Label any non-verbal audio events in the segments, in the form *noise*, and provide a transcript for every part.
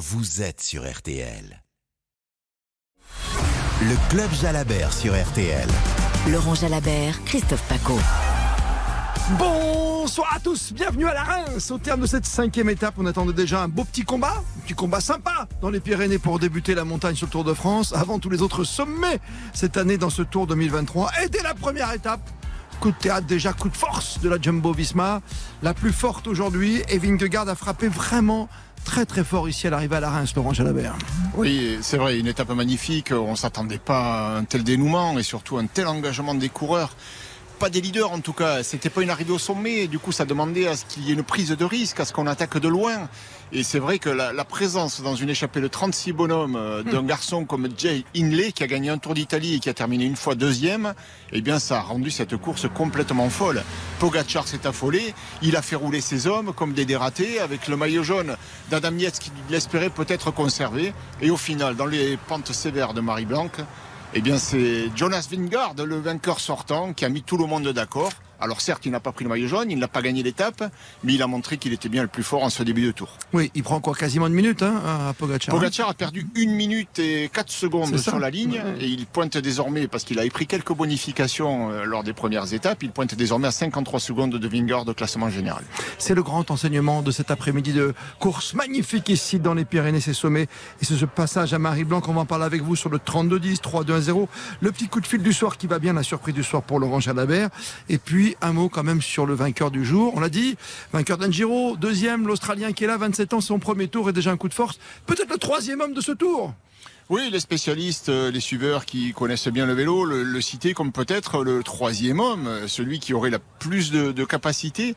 vous êtes sur RTL. Le Club Jalabert sur RTL. Laurent Jalabert, Christophe Paco. Bonsoir à tous, bienvenue à la Reims. Au terme de cette cinquième étape, on attendait déjà un beau petit combat, un petit combat sympa dans les Pyrénées pour débuter la montagne sur le Tour de France, avant tous les autres sommets cette année dans ce Tour 2023. Et dès la première étape, coup de théâtre déjà, coup de force de la Jumbo Visma, la plus forte aujourd'hui. Et Vingegaard a frappé vraiment très très fort ici à l'arrivée à la Reims, Laurent Jalabert. Oui, c'est vrai, une étape magnifique. On ne s'attendait pas à un tel dénouement et surtout un tel engagement des coureurs pas des leaders en tout cas. C'était pas une arrivée au sommet. Du coup, ça demandait à ce qu'il y ait une prise de risque, à ce qu'on attaque de loin. Et c'est vrai que la, présence dans une échappée de 36 bonhommes euh, d'un hmm. garçon comme Jay Inley, qui a gagné un Tour d'Italie et qui a terminé une fois deuxième, eh bien, ça a rendu cette course complètement folle. Pogacar s'est affolé. Il a fait rouler ses hommes comme des dératés avec le maillot jaune d'Adam Yates qui l'espérait peut-être conserver. Et au final, dans les pentes sévères de Marie Blanc, eh bien, c'est Jonas Vingard, le vainqueur sortant, qui a mis tout le monde d'accord. Alors certes, il n'a pas pris le maillot jaune, il n'a pas gagné l'étape, mais il a montré qu'il était bien le plus fort en ce début de tour. Oui, il prend quoi Quasiment une minute hein, à Pogacar. Pogacar a perdu une minute et quatre secondes sur la ligne et il pointe désormais, parce qu'il avait pris quelques bonifications euh, lors des premières étapes, il pointe désormais à 53 secondes de Vingard de classement général. C'est le grand enseignement de cet après-midi de course magnifique ici dans les Pyrénées, ces sommets. Et c'est ce passage à Marie-Blanc, on va en parler avec vous sur le 32-10, 3-2-1-0. Le petit coup de fil du soir qui va bien, la surprise du soir pour Laurent Jalabert. Et puis un mot quand même sur le vainqueur du jour. On l'a dit, vainqueur d'un Giro, deuxième, l'Australien qui est là, 27 ans, son premier tour est déjà un coup de force. Peut-être le troisième homme de ce tour. Oui, les spécialistes, euh, les suiveurs qui connaissent bien le vélo, le, le citaient comme peut-être le troisième homme, celui qui aurait la plus de, de capacité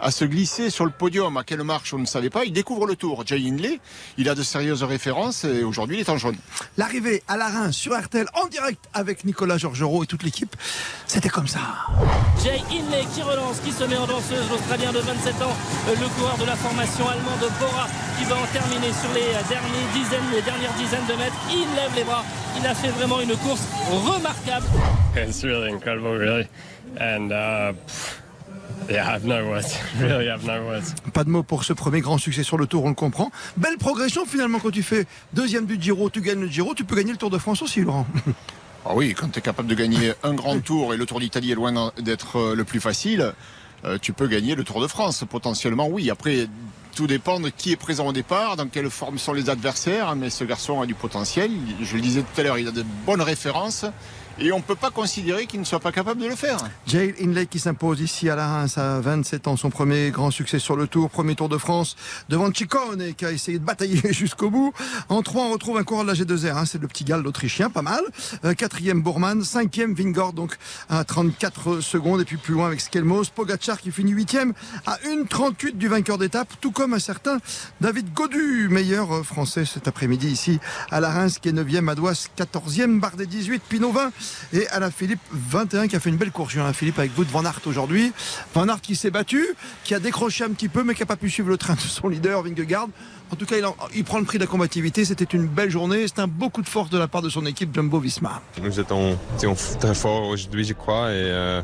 à se glisser sur le podium. À quelle marche, on ne savait pas. Il découvre le tour. Jay Hindley, il a de sérieuses références et aujourd'hui, il est en jaune. L'arrivée à la Reims sur RTL en direct avec Nicolas Georgerot et toute l'équipe, c'était comme ça. Jay Hindley qui relance, qui se met en danseuse, l'Australien de 27 ans, le coureur de la formation allemande Bora, qui va en terminer sur les dernières dizaines, les dernières dizaines de mètres. Il lève les bras. Il a fait vraiment une course remarquable. It's really incredible, really. And, uh, Pas de mots pour ce premier grand succès sur le Tour, on le comprend. Belle progression finalement quand tu fais deuxième du Giro, tu gagnes le Giro, tu peux gagner le Tour de France aussi, Laurent. Ah oui, quand tu es capable de gagner un grand tour et le Tour d'Italie est loin d'être euh, le plus facile, euh, tu peux gagner le Tour de France potentiellement. Oui, après tout dépend de qui est présent au départ, dans quelle forme sont les adversaires, mais ce garçon a du potentiel. Je le disais tout à l'heure, il a de bonnes références et on ne peut pas considérer qu'il ne soit pas capable de le faire. Jay Inley qui s'impose ici à la Reims à 27 ans, son premier grand succès sur le Tour, premier Tour de France devant Ciccone qui a essayé de batailler *laughs* jusqu'au bout. En 3, on retrouve un coureur de la G2R, hein, c'est le petit gal autrichien, pas mal. Euh, quatrième Bourman, cinquième Vingord donc à 34 secondes et puis plus loin avec Skelmos, Pogachar qui finit huitième à 1,38 du vainqueur d'étape, tout comme un certain David Godu, meilleur français cet après-midi ici à la Reims qui est 9e, Adouas 14e, Bardet 18, Pinot 20 et Alain Philippe 21 qui a fait une belle course. Alain Philippe avec Wout Van Aert aujourd'hui. Van Aert qui s'est battu, qui a décroché un petit peu mais qui n'a pas pu suivre le train de son leader Vingegaard. En tout cas, il, prend le prix de la combativité. C'était une belle journée. C'est un beaucoup de force de la part de son équipe Jumbo Visma. Nous étions, très forts aujourd'hui, je crois. Et euh,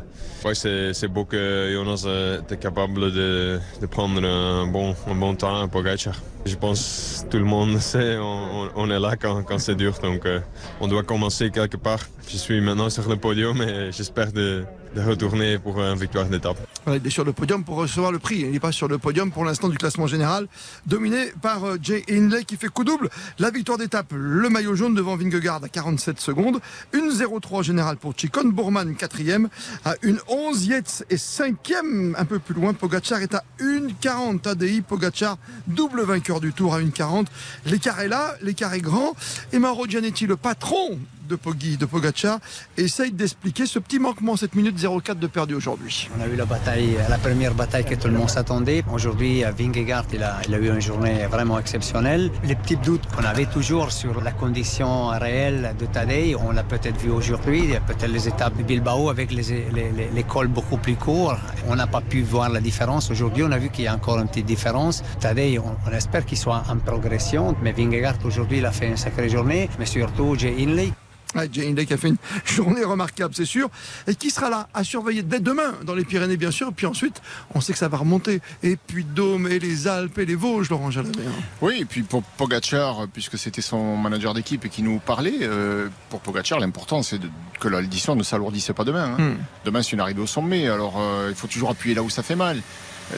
c'est beau que Jonas euh, était capable de, prendre un bon, un bon temps pour Gacha. Je pense que tout le monde sait, on, est là quand, c'est dur. Donc, euh, on doit commencer quelque part. Je suis maintenant sur le podium et j'espère de, de retourner pour une victoire d'étape. il est sur le podium pour recevoir le prix. Il n'est pas sur le podium pour l'instant du classement général, dominé par euh, Jay Hindley qui fait coup double. La victoire d'étape, le maillot jaune devant Vingegaard à 47 secondes. Une 0-3 générale pour Chicon. Bourman, quatrième, à une 11. Yates est cinquième, un peu plus loin. Pogachar est à 1,40. Tadei, Pogachar, double vainqueur du tour à 1,40. L'écart est là, l'écart est grand. Et Mauro Gianetti, le patron de Poggi, de Pogacar, essaye d'expliquer ce petit manquement, cette minute 04 de perdu aujourd'hui. On a eu la bataille, la première bataille que tout le monde s'attendait. Aujourd'hui, Vingegaard, il a, il a eu une journée vraiment exceptionnelle. Les petits doutes qu'on avait toujours sur la condition réelle de Tadej, on l'a peut-être vu aujourd'hui, peut-être les étapes de Bilbao avec les, cols beaucoup plus courts. On n'a pas pu voir la différence. Aujourd'hui, on a vu qu'il y a encore une petite différence. Tadej, on, espère qu'il soit en progression, mais Vingegaard aujourd'hui, il a fait une sacrée journée, mais surtout Jay Inley Ouais, Jane Lake a fait une *laughs* journée remarquable, c'est sûr. Et qui sera là à surveiller dès demain dans les Pyrénées, bien sûr. Puis ensuite, on sait que ça va remonter. Et puis Dôme et les Alpes et les Vosges, Laurent Jalabert. Oui, et puis pour Pogacar, puisque c'était son manager d'équipe et qui nous parlait, euh, pour Pogacar, l'important c'est que l'édition ne s'alourdisse pas demain. hein. Hmm. Demain, c'est une arrivée au sommet, alors euh, il faut toujours appuyer là où ça fait mal.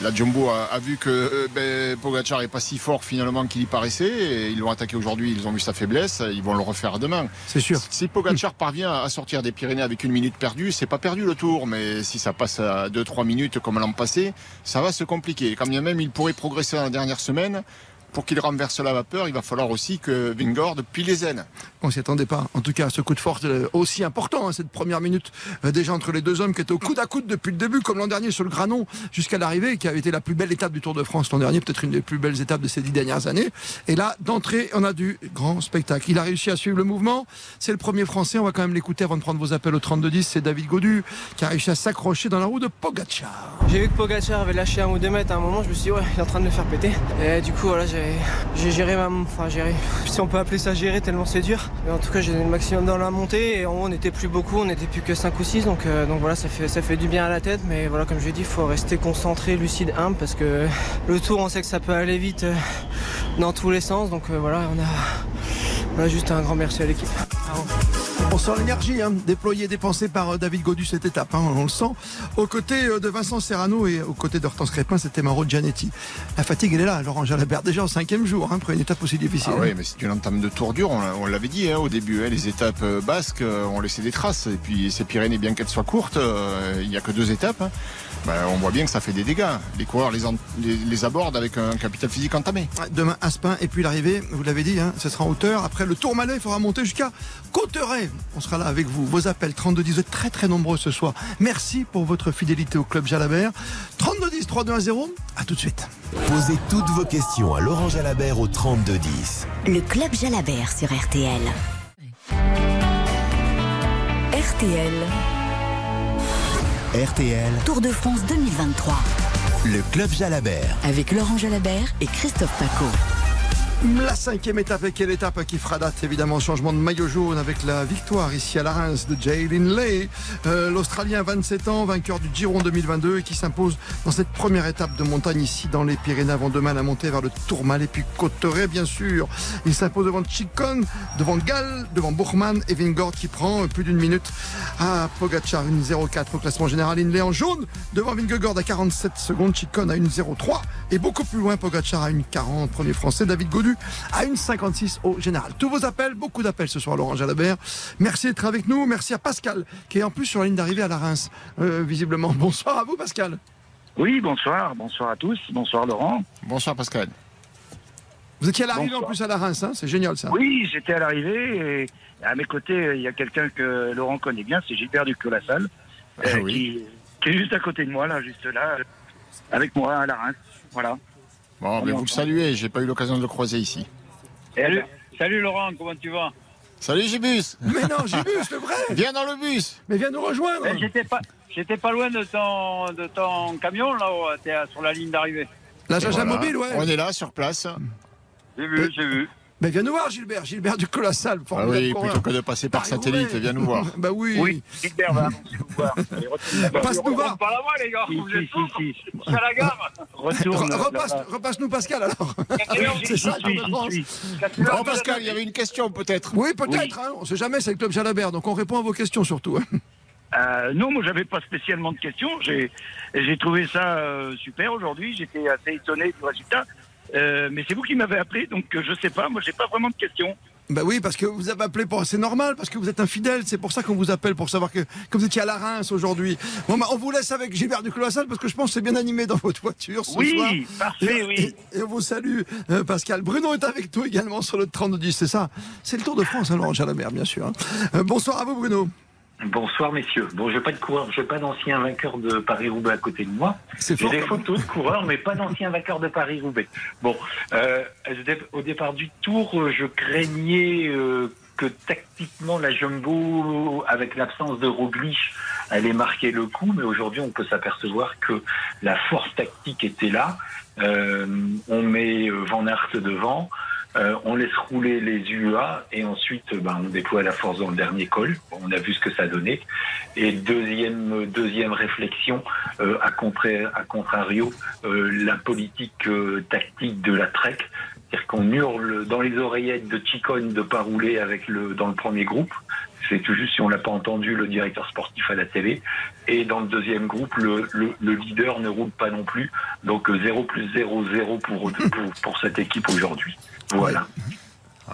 La Jumbo a, a vu que euh, ben, Pogacar est pas si fort finalement qu'il y paraissait. Et ils l'ont attaqué aujourd'hui, ils ont vu sa faiblesse, ils vont le refaire demain. C'est sûr. Si Pogacar *laughs* parvient à sortir des Pyrénées avec une minute perdue, c'est pas perdu le tour, mais si ça passe à 2-3 minutes comme l'an passé, ça va se compliquer. Quand bien même il pourrait progresser dans la dernière semaine, pour qu'il renverse la vapeur, il va falloir aussi que Vingord pile les ailes. On s'y attendait pas. En tout cas, ce coup de force euh, aussi important, hein, cette première minute euh, déjà entre les deux hommes qui étaient au coude à coude depuis le début, comme l'an dernier sur le Granon jusqu'à l'arrivée, qui avait été la plus belle étape du Tour de France l'an dernier, peut-être une des plus belles étapes de ces dix dernières années. Et là, d'entrée, on a du grand spectacle. Il a réussi à suivre le mouvement. C'est le premier Français. On va quand même l'écouter avant de prendre vos appels au 32-10. C'est David Godu qui a réussi à s'accrocher dans la roue de Pogacar. J'ai vu que Pogacar avait lâché un ou deux mètres à un moment, je me suis dit ouais, il est en train de le faire péter. Et du coup voilà, j'ai j'ai géré ma enfin géré. Si on peut appeler ça gérer tellement c'est dur. Mais en tout cas j'ai donné le maximum dans la montée et en haut on n'était plus beaucoup, on n'était plus que 5 ou 6 donc, euh, donc voilà ça fait ça fait du bien à la tête mais voilà comme je l'ai dit il faut rester concentré, lucide, humble parce que le tour on sait que ça peut aller vite euh, dans tous les sens donc euh, voilà on a, on a juste un grand merci à l'équipe. On sent l'énergie hein, déployée, dépensée par euh, David Godu cette étape, hein, on le sent. Aux côtés euh, de Vincent Serrano et aux côtés d'Hortense Crépin, c'était Mauro Gianetti. La fatigue, elle est là, Laurent Jalabert, déjà au cinquième jour, hein, après une étape aussi difficile. Ah oui, mais c'est une entame de tour dur, on, l'a- on l'avait dit hein, au début, les étapes euh, basques ont laissé des traces. Et puis ces Pyrénées, bien qu'elles soient courtes, il n'y a que deux étapes. Ben, on voit bien que ça fait des dégâts. Les coureurs les, en- les- les abordent avec un capital physique entamé. Demain, Aspin, et puis l'arrivée, vous l'avez dit, hein, ce sera en hauteur. Après le Tourmalet, il faudra monter jusqu'à Cotteret. On sera là avec vous. Vos appels, 3210, vous êtes très très nombreux ce soir. Merci pour votre fidélité au Club Jalabert. 3210, 3210, à tout de suite. Posez toutes vos questions à Laurent Jalabert au 3210. Le Club Jalabert sur RTL. RTL, RTL, Tour de France 2023. le Club Jalabert. Avec Laurent Jalabert et Christophe Paco. La cinquième étape, et quelle étape qui fera date évidemment changement de maillot jaune avec la victoire ici à la Reims de Jaylin Lay, Euh, l'Australien 27 ans, vainqueur du Giron 2022 et qui s'impose dans cette première étape de montagne ici dans les Pyrénées avant demain la montée vers le Tourmalet puis Cotteret bien sûr. Il s'impose devant Chicon, devant Gall, devant Bourman et Vingord qui prend plus d'une minute à Pogacar une 0,4 au classement général. Inlay en jaune devant Vingegaard à 47 secondes, Chicon à une 0,3 et beaucoup plus loin Pogacar à une 40. Premier français David Godu à une 56 au général. Tous vos appels, beaucoup d'appels ce soir, Laurent Jalabert. Merci d'être avec nous. Merci à Pascal, qui est en plus sur la ligne d'arrivée à la Reims, euh, visiblement. *laughs* Bonsoir à vous, Pascal. Oui, bonsoir, bonsoir à tous, bonsoir Laurent. Bonsoir Pascal. Vous étiez à l'arrivée en plus à la Reims, hein c'est génial ça. Oui, j'étais à l'arrivée et à mes côtés, il y a quelqu'un que Laurent connaît bien, c'est Gilbert du Colossal, Ah euh, oui. qui, qui est juste à côté de moi, là, juste là, avec moi à la Reims. Voilà. Bon, mais vous le saluez, j'ai pas eu l'occasion de le croiser ici. Salut. Salut Laurent, comment tu vas? Salut Gibus Mais non, Gibus, le vrai Viens dans le bus Mais viens nous rejoindre Eh, J'étais pas, j'étais pas loin de ton, de ton camion là, où t'es sur la ligne d'arrivée. La Jaja Voilà. Mobile, ouais. On est là, sur place. J'ai vu, j'ai vu. Mais viens nous voir, Gilbert. Gilbert du Colossal. Ah oui, coureur. plutôt que de passer par satellite, viens nous voir. *laughs* Bah oui. Oui, Gilbert va annoncer vous voir. Allez, Passe nous voir. Pas la voix les gars, Si, vous si, êtes si, si. Suis à la gare. Retourne. Re- Repasse, là-bas. repasse-nous Pascal alors. *laughs* Oui, C'est ça. Bon, Pascal, il y avait une question peut-être. Oui, peut-être. Hein, on sait jamais, c'est le club Jalabert, donc on répond à vos questions surtout. hein. Euh, non, moi j'avais pas spécialement de questions. J'ai j'ai trouvé ça euh, super aujourd'hui. J'étais assez étonné du résultat. Euh, mais c'est vous qui m'avez appelé, donc euh, je sais pas. Moi j'ai pas vraiment de questions. Bah oui, parce que vous avez appelé pour. C'est normal, parce que vous êtes infidèle. C'est pour ça qu'on vous appelle, pour savoir que, que vous étiez à la Reims aujourd'hui. Bon, bah, on vous laisse avec Gilbert du Colossal, parce que je pense que c'est bien animé dans votre voiture ce soir. Oui, parfait, oui. Et, et on vous salue, euh, Pascal. Bruno est avec nous également sur le 3210, c'est ça C'est le Tour de France, hein, Laurent Jalabert, bien sûr. hein. Euh, bonsoir à vous, Bruno. Bonsoir messieurs. Bon, je n'ai pas de coureur, je n'ai pas d'ancien vainqueur de Paris-Roubaix à côté de moi. J'ai des photos de coureurs, mais pas d'ancien vainqueur de Paris-Roubaix. Bon, euh, au départ du tour, euh, je craignais euh, que tactiquement la Jumbo, avec l'absence de Roglic, allait marquer le coup, mais aujourd'hui on peut s'apercevoir que la force tactique était là. Euh, on met euh, Van Aert devant. Euh, on laisse rouler les UA et ensuite ben, on déploie la force dans le dernier col. On a vu ce que ça donnait. Et deuxième, deuxième réflexion, euh, à, contrario, euh, la politique euh, tactique de la Trek, c'est-à-dire qu'on hurle dans les oreillettes de Chicone de pas rouler avec le, dans le premier groupe. C'est tout juste si on l'a pas entendu le directeur sportif à la télé. Et dans le deuxième groupe, le, le, le leader ne roule pas non plus. Donc euh, 0 plus 0, 0 pour, pour, pour cette équipe aujourd'hui. Voilà.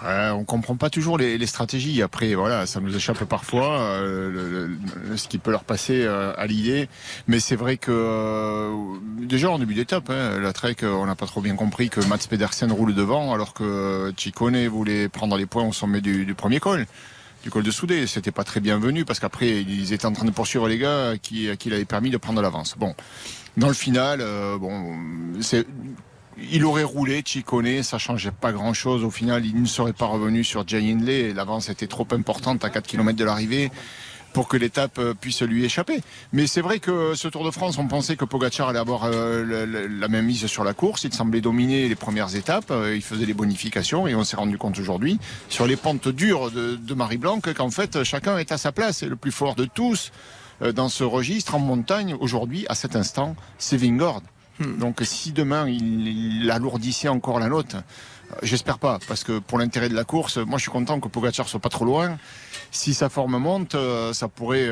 Ouais, on comprend pas toujours les, stratégies. Après, voilà, ça nous échappe parfois euh, ce qui peut leur passer euh, à l'idée. Mais c'est vrai que euh, déjà en début d'étape, hein, la Trek, on n'a pas trop bien compris que Mats Pedersen roule devant, alors que Chicone voulait prendre les points au sommet du, premier col du col de Soudé. C'était pas très bienvenu parce qu'après ils étaient en train de poursuivre les gars qui, qui l'avaient permis de prendre l'avance. Bon, dans le final, bon, c'est il aurait roulé, Chicone, ça changeait pas grand chose. Au final, il ne serait pas revenu sur Jay Hindley. L'avance était trop importante à 4 km de l'arrivée pour que l'étape puisse lui échapper. Mais c'est vrai que ce Tour de France, on pensait que Pogacar allait avoir euh, la même mise sur la course. Il semblait dominer les premières étapes. Euh, il faisait les bonifications et on s'est rendu compte aujourd'hui, sur les pentes dures de, de Marie Blanc, qu'en fait, chacun est à sa place. Et le plus fort de tous euh, dans ce registre en montagne, aujourd'hui, à cet instant, c'est Vingord. Donc si demain il, il alourdissait encore la note, j'espère pas, parce que pour l'intérêt de la course, moi je suis content que Pogacar soit pas trop loin. Si sa forme monte, ça pourrait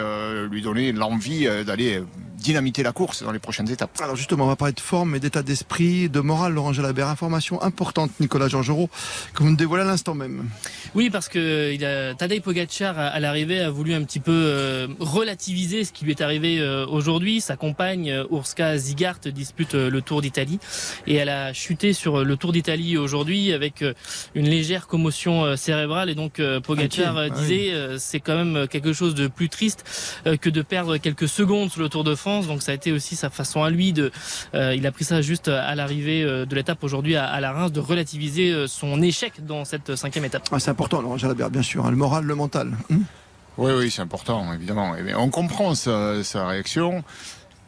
lui donner l'envie d'aller dynamiter la course dans les prochaines étapes. Alors justement, on va parler de forme et d'état d'esprit, de morale, Laurent Jalabert. Information importante, Nicolas Georgerot, que vous me dévoilez à l'instant même. Oui, parce que il a, Tadej Pogacar, à l'arrivée, a voulu un petit peu euh, relativiser ce qui lui est arrivé euh, aujourd'hui. Sa compagne, euh, Urska Zigart, dispute le Tour d'Italie et elle a chuté sur le Tour d'Italie aujourd'hui avec une légère commotion cérébrale. Et donc, Pogacar okay. disait, ah oui. c'est quand même quelque chose de plus triste que de perdre quelques secondes sur le Tour de France donc ça a été aussi sa façon à lui de. Euh, il a pris ça juste à l'arrivée de l'étape aujourd'hui à, à, la Reims de relativiser son échec dans cette cinquième étape. Ah, c'est important, Laurent Jalabert, bien sûr, hein, le moral, le mental. Hum oui, oui, c'est important, évidemment. Et on comprend sa, sa réaction.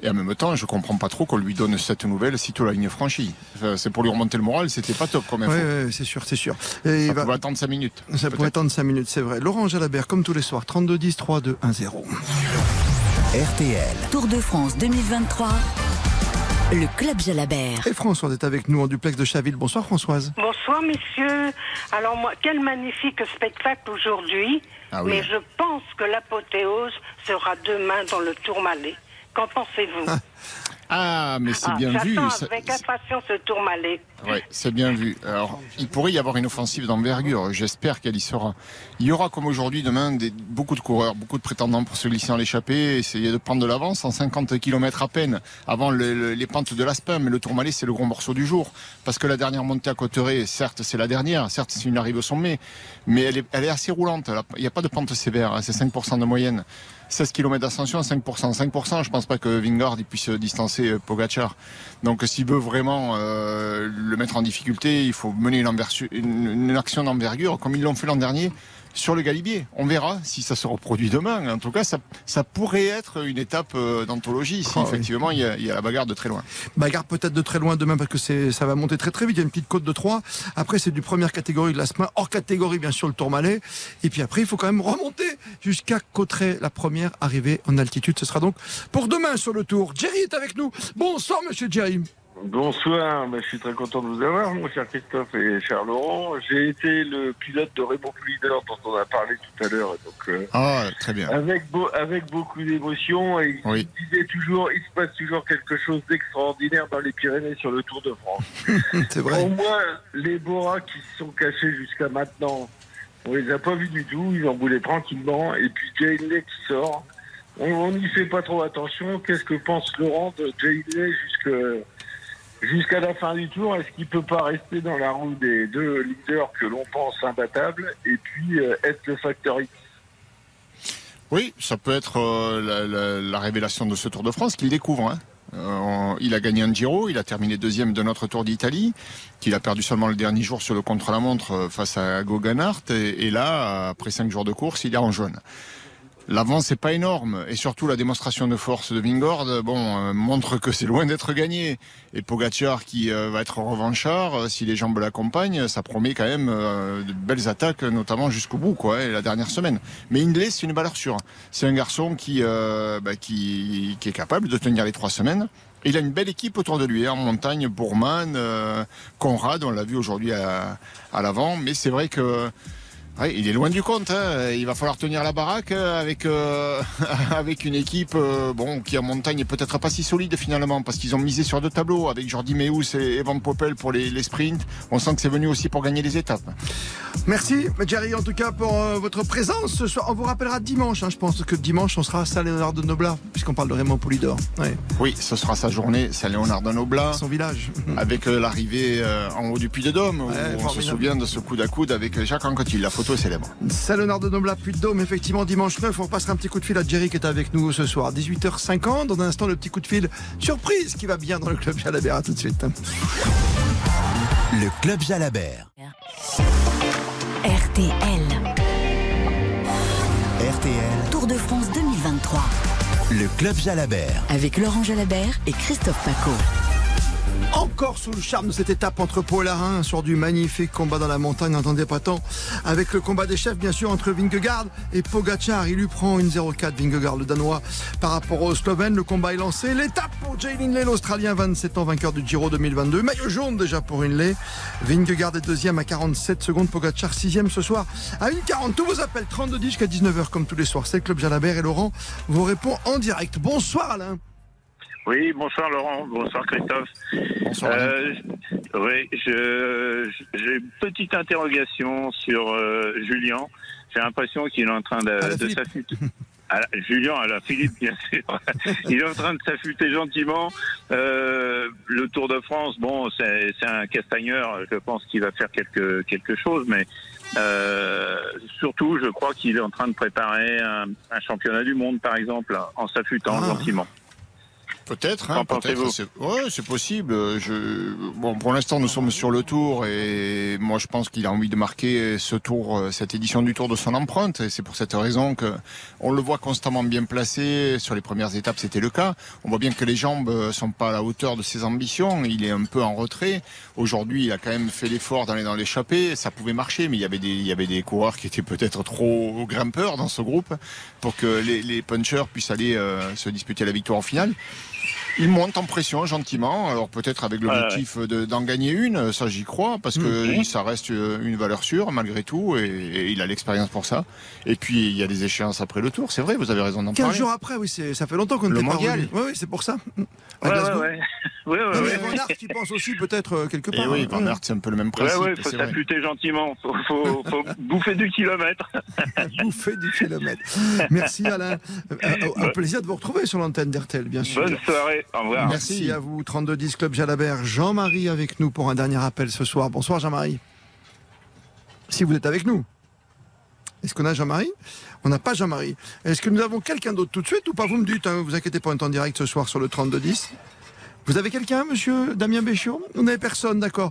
Et en même temps, je comprends pas trop qu'on lui donne cette nouvelle sitôt la ligne franchie. C'est pour lui remonter le moral, c'était pas top comme info. Oui, c'est sûr, c'est sûr. Et ça va... pouvait attendre 5 minutes. Ça pouvait attendre 5 minutes, c'est vrai. Laurent Jalabert, comme tous les soirs, 32 10 3 2 1 0. RTL. Tour de France 2023. Le Club Jalabert. Et Françoise est avec nous en duplex de Chaville. Bonsoir Françoise. Bonsoir messieurs. Alors moi, quel magnifique spectacle aujourd'hui. Ah oui. Mais je pense que l'apothéose sera demain dans le Tourmalet. Qu'en pensez-vous Ah, mais c'est ah, bien vu. avec impatience ce Tourmalet. Oui, c'est bien vu. Alors, il pourrait y avoir une offensive d'envergure. J'espère qu'elle y sera. Il y aura, comme aujourd'hui, demain, des, beaucoup de coureurs, beaucoup de prétendants pour se glisser en l'échappée, essayer de prendre de l'avance en 50 km à peine avant le, le, les pentes de l'Aspin. Mais le Tourmalet, c'est le gros morceau du jour. Parce que la dernière montée à Cotteret, certes, c'est la dernière. Certes, c'est une arrivée au sommet. Mais elle est, elle est assez roulante. Il n'y a pas de pente sévère. Hein, c'est 5% de moyenne. 16 km d'ascension, 5%. 5%, je pense pas que Vingard puisse distancer Pogachar. Donc s'il veut vraiment euh, le mettre en difficulté, il faut mener une action d'envergure comme ils l'ont fait l'an dernier sur le Galibier. On verra si ça se reproduit demain. En tout cas, ça, ça pourrait être une étape euh, d'anthologie si effectivement oui. il, y a, il, y a, la bagarre de très loin. Bagarre peut-être de très loin demain parce que ça va monter très très vite. Il y a une petite côte de 3. Après, c'est du première catégorie de la semaine, hors catégorie bien sûr le Tourmalet. Et puis après, il faut quand même remonter jusqu'à Cotteret, la première arrivée en altitude. Ce sera donc pour demain sur le Tour. Jerry est avec nous. Bonsoir, monsieur Jerry. Bonsoir, je suis très content de vous avoir, mon cher Christophe et cher Laurent. J'ai été le pilote de Raymond Leader dont on a parlé tout à l'heure. Donc, euh, ah, très bien. Avec, beau, avec beaucoup d'émotion et oui. il disait toujours, il se passe toujours quelque chose d'extraordinaire dans les Pyrénées sur le Tour de France. *laughs* C'est vrai. Au moins, les Boras qui se sont cachés jusqu'à maintenant, on les a pas vus du tout, ils en voulaient tranquillement. Et puis Jay qui sort. On n'y fait pas trop attention. Qu'est-ce que pense Laurent de Jay jusque jusqu'à la fin du tour, est-ce qu'il peut pas rester dans la roue des deux leaders que l'on pense imbattables et puis euh, être le facteur X? Oui, ça peut être euh, la, la, la, révélation de ce Tour de France qu'il découvre. Hein. Euh, il a gagné un Giro, il a terminé deuxième de notre Tour d'Italie, qu'il a perdu seulement le dernier jour sur le contre-la-montre face à Goganart, et, et, là, après cinq jours de course, il est en jaune. L'avant, c'est pas énorme. Et surtout, la démonstration de force de Vingord, bon, euh, montre que c'est loin d'être gagné. Et Pogacar, qui euh, va être revanchard, euh, si les jambes l'accompagnent, ça promet quand même de belles attaques, notamment jusqu'au bout, quoi, la dernière semaine. Mais Hindley, c'est une valeur sûre. C'est un garçon qui, bah, qui, qui, est capable de tenir les trois semaines. Il a une belle équipe autour de lui, hein, en montagne, Bourman, Conrad, on l'a vu aujourd'hui à l'avant. Mais c'est vrai que oui, il est loin du compte. Hein. Il va falloir tenir la baraque euh, avec euh, *laughs* avec une équipe euh, bon qui en montagne est peut-être pas si solide finalement parce qu'ils ont misé sur deux tableaux avec Jordi Meus et Evan Poppel pour les, sprints. On sent que c'est venu aussi pour gagner les étapes. Merci Jerry en tout cas pour votre présence ce soir. On vous rappellera dimanche. Hein. Je pense que dimanche on sera à Saint-Léonard de Noblat puisqu'on parle de Raymond Poulidor. Oui, ce sera sa journée Saint-Léonard de Noblat. Son village. Avec l'arrivée en haut du Puy de Dôme. on se souvient de ce coup à coude avec Jacques Anquetil. La photo est célèbre. C'est le Nord de Noblat, Puy de Dôme, effectivement, dimanche 9. On passera un petit coup de fil à Jerry qui est avec nous ce soir. 18h50. Dans un instant, le petit coup de fil surprise qui va bien dans le Club Jalabert. À tout de suite. Le Club Jalabert. RTL. RTL. Tour de France 2023. Le Club Jalabert. Avec Laurent Jalabert et Christophe Paco. Encore sous le charme de cette étape entre Paul Larin sur du magnifique combat dans la montagne, n'entendez pas tant, avec le combat des chefs bien sûr entre Vingegaard et Pogacar. Il lui prend une 0-4 Vingegaard le Danois par rapport au Slovène. Le combat est lancé. L'étape pour Jay Lindley, l'Australien, 27 ans, vainqueur du Giro 2022. Maillot jaune déjà pour Lindley. Vingegaard est deuxième à 47 secondes. Pogacar sixième ce soir à 1,40. Tous vos appels 32 10 jusqu'à 19h comme tous les soirs. C'est le Club Jalabert et Laurent vous répond en direct. Bonsoir Alain. Oui, bonsoir Laurent, bonsoir Christophe. Bonsoir. Euh, oui, j'ai une petite interrogation sur euh, Julien. J'ai l'impression qu'il est en train de, de s'affûter. Julien, à la Philippe, bien sûr. *laughs* Il est en train de s'affûter gentiment. Euh, le Tour de France, bon, c'est un castagneur. Je pense qu'il va faire quelque, quelque chose, mais euh, surtout, je crois qu'il est en train de préparer un, un, championnat du monde, par exemple, en s'affûtant ah. gentiment. Peut-être, hein, peut-être. Ouais, c'est possible. Je, bon, pour l'instant, nous sommes sur le tour et moi, je pense qu'il a envie de marquer ce tour, euh, cette édition du tour de son empreinte. Et c'est pour cette raison que on le voit constamment bien placé. Sur les premières étapes, c'était le cas. On voit bien que les jambes sont pas à la hauteur de ses ambitions. Il est un peu en retrait. Aujourd'hui, il a quand même fait l'effort d'aller dans l'échappée. Ça pouvait marcher, mais il y avait des, il y avait des coureurs qui étaient peut-être trop grimpeurs dans ce groupe pour que les, les punchers puissent aller euh, se disputer la victoire en finale. Il monte en pression gentiment, alors peut-être avec l'objectif d'en gagner une, ça j'y crois, parce que mhm. ça reste une valeur sûre malgré tout, et, il a l'expérience pour ça. Et puis il y a des échéances après le tour, c'est vrai, vous avez raison d'en parler. 15 jours après, oui, ça fait longtemps qu'on ne mondial. Oui, oui, c'est pour ça. Ouais, ouais, oui, oui, oui. Van Aert, tu penses aussi peut-être euh, quelque part. Et oui, Van Aert, c'est un peu le même principe. Oui, il faut s'affûter gentiment. Il faut, faut, *laughs* bouffer du kilomètre. *laughs* bouffer du kilomètre. Merci Alain. Euh, euh, un plaisir de vous retrouver sur l'antenne d'RTL, bien sûr. Bonne Merci, à vous. 3210 Club Jalabert. Jean-Marie avec nous pour un dernier appel ce soir. Bonsoir Jean-Marie. Si vous êtes avec nous. Est-ce qu'on a Jean-Marie? On n'a pas Jean-Marie. Est-ce que nous avons quelqu'un d'autre tout de suite ou pas? Vous me dites, hein, vous inquiétez pas, on est en direct ce soir sur le 3210. Vous avez quelqu'un, monsieur Damien Béchiot? On n'avait personne, d'accord.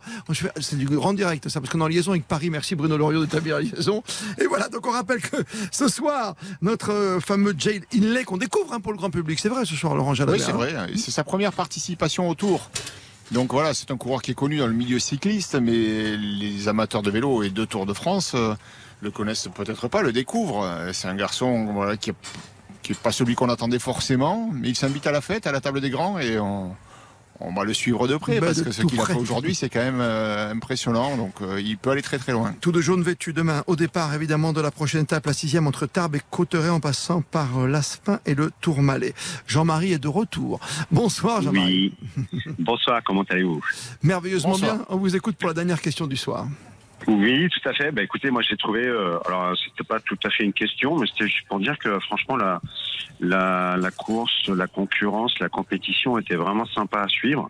C'est du grand direct, ça, parce qu'on est en liaison avec Paris. Merci Bruno Loriot d'établir la liaison. Et voilà, donc on rappelle que ce soir, notre euh, fameux Jade Inlay, qu'on découvre hein, pour le grand public, c'est vrai ce soir, Laurent Jalabert. Oui, c'est vrai. C'est sa première participation au Tour. Donc voilà, c'est un coureur qui est connu dans le milieu cycliste, mais les amateurs de vélo et de Tour de France euh, le connaissent peut-être pas, le découvrent. C'est un garçon voilà, qui n'est pas celui qu'on attendait forcément, mais il s'invite à la fête, à la table des grands, et on, on va le suivre de près bah, parce que ce qu'il a fait aujourd'hui, c'est quand même euh, impressionnant. Donc euh, il peut aller très très loin. Tout de jaune vêtu demain au départ évidemment de la prochaine étape, la sixième entre Tarbes et Cotteret en passant par euh, l'Aspin et le Tourmalet. Jean-Marie est de retour. Bonsoir Jean-Marie. Oui. Bonsoir, comment allez-vous? Merveilleusement bien. On vous écoute pour la dernière question du soir. Oui, tout à fait. Bah, écoutez, moi j'ai trouvé, euh, alors c'était pas tout à fait une question, mais c'était juste pour dire que franchement la, la, la course, la concurrence, la compétition était vraiment sympa à suivre.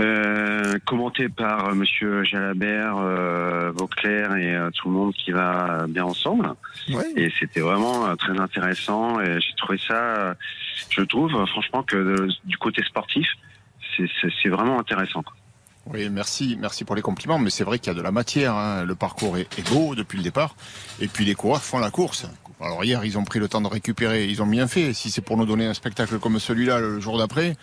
Euh, commenté par euh, Monsieur Jalabert, euh, Vauclair et euh, tout le monde qui va bien ensemble. Et c'était vraiment très intéressant. Et j'ai trouvé ça, je trouve franchement que du côté sportif, c'est vraiment intéressant. Quoi. Oui, merci, merci pour les compliments, mais c'est vrai qu'il y a de la matière. Hein. Le parcours est, beau depuis le départ, et puis les coureurs font la course. Alors hier, ils ont pris le temps de récupérer, ils ont bien fait. Si c'est pour nous donner un spectacle comme celui-là le jour d'après,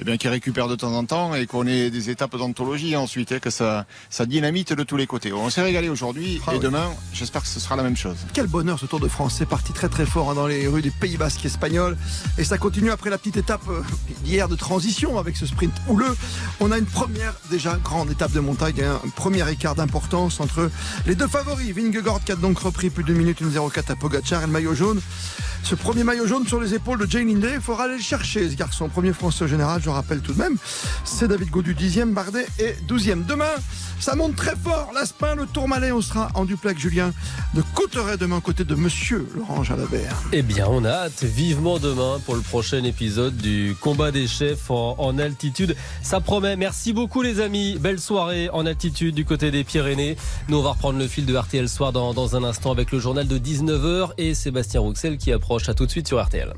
eh bien, qui récupère de temps en temps et qu'on ait des étapes d'anthologie ensuite, et que ça, ça dynamite de tous les côtés. On s'est régalé aujourd'hui ah et demain, j'espère que ce sera la même chose. Quel bonheur ce Tour de France. C'est parti très très fort hein, dans les rues du Pays Basque espagnol et ça continue après la petite étape euh, d'hier de transition avec ce sprint houleux. On a une première déjà grande étape de montagne, un premier écart d'importance entre les deux favoris. Vingegaard qui a donc repris plus de 2 minutes 1.04 à Pogacar et le maillot jaune. Ce premier maillot jaune sur les épaules de Jane Hindley, il faudra aller le chercher ce garçon. Premier français général, je rappelle tout de même. C'est David Gaudu 10e, Bardet et 12e. Demain, ça monte très fort. L'Aspin, le Tourmalet, on sera en duplex, Julien, de Cotteret demain côté de Monsieur Laurent Jalabert. Eh bien, on hâte vivement demain pour le prochain épisode du combat des chefs en, altitude. Ça promet. Merci beaucoup, les amis. Belle soirée en altitude du côté des Pyrénées. Nous, on va reprendre le fil de RTL Soir dans, un instant avec le journal de 19h et Sébastien Rouxel qui approche. À tout de suite sur RTL.